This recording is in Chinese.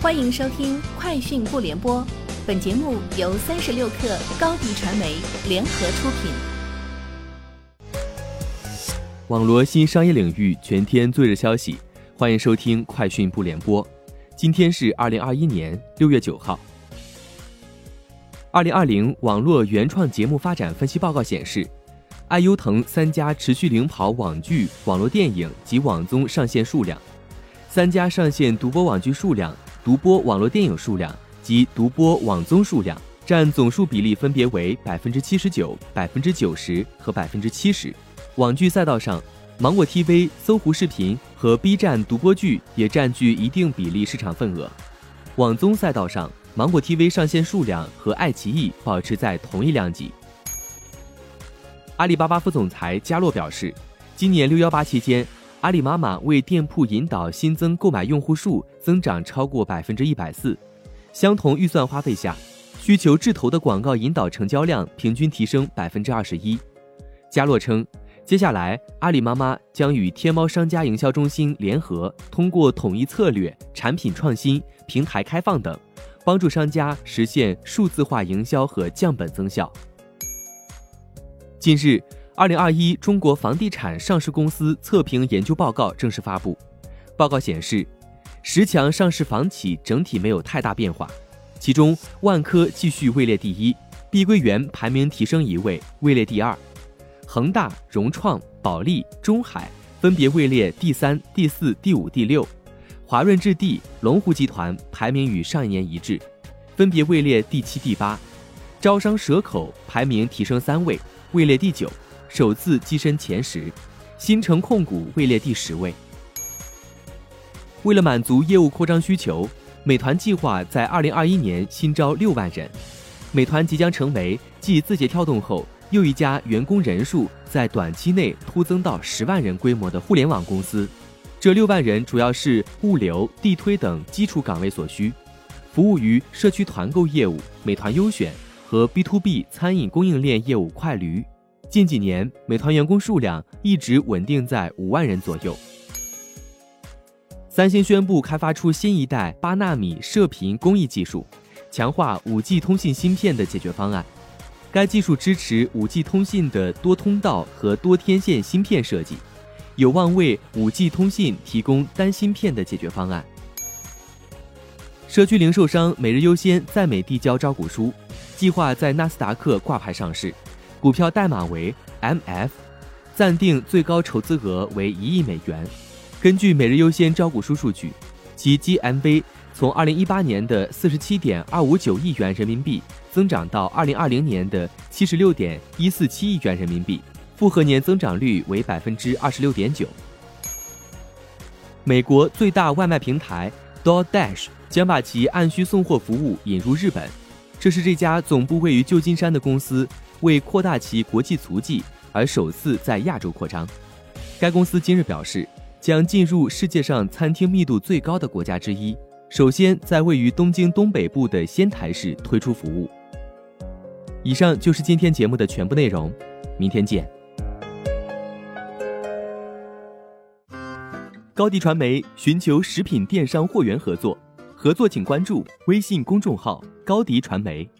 欢迎收听《快讯不联播》，本节目由三十六克高低传媒联合出品。网罗新商业领域全天最热消息，欢迎收听《快讯不联播》。今天是二零二一年六月九号。二零二零网络原创节目发展分析报告显示，爱优腾三家持续领跑网剧、网络电影及网综上线数量，三家上线独播网剧数量。独播网络电影数量及独播网综数量占总数比例分别为百分之七十九、百分之九十和百分之七十。网剧赛道上，芒果 TV、搜狐视频和 B 站独播剧也占据一定比例市场份额。网综赛道上，芒果 TV 上线数量和爱奇艺保持在同一量级。阿里巴巴副总裁加洛表示，今年六幺八期间。阿里妈妈为店铺引导新增购买用户数增长超过百分之一百四，相同预算花费下，需求智投的广告引导成交量平均提升百分之二十一。加洛称，接下来阿里妈妈将与天猫商家营销中心联合，通过统一策略、产品创新、平台开放等，帮助商家实现数字化营销和降本增效。近日。二零二一中国房地产上市公司测评研究报告正式发布。报告显示，十强上市房企整体没有太大变化，其中万科继续位列第一，碧桂园排名提升一位，位列第二，恒大、融创、保利、中海分别位列第三、第四、第五、第六，华润置地、龙湖集团排名与上一年一致，分别位列第七、第八，招商蛇口排名提升三位，位列第九。首次跻身前十，新城控股位列第十位。为了满足业务扩张需求，美团计划在二零二一年新招六万人。美团即将成为继字节跳动后又一家员工人数在短期内突增到十万人规模的互联网公司。这六万人主要是物流、地推等基础岗位所需，服务于社区团购业务、美团优选和 B to B 餐饮供应链业务快驴。近几年，美团员工数量一直稳定在五万人左右。三星宣布开发出新一代八纳米射频工艺技术，强化五 G 通信芯片的解决方案。该技术支持五 G 通信的多通道和多天线芯片设计，有望为五 G 通信提供单芯片的解决方案。社区零售商每日优先在美递交招股书，计划在纳斯达克挂牌上市。股票代码为 MF，暂定最高筹资额为一亿美元。根据每日优先招股书数据，其 GMV 从二零一八年的四十七点二五九亿元人民币增长到二零二零年的七十六点一四七亿元人民币，复合年增长率为百分之二十六点九。美国最大外卖平台 DoorDash 将把其按需送货服务引入日本，这是这家总部位于旧金山的公司。为扩大其国际足迹而首次在亚洲扩张，该公司今日表示，将进入世界上餐厅密度最高的国家之一，首先在位于东京东北部的仙台市推出服务。以上就是今天节目的全部内容，明天见。高迪传媒寻求食品电商货源合作，合作请关注微信公众号高迪传媒。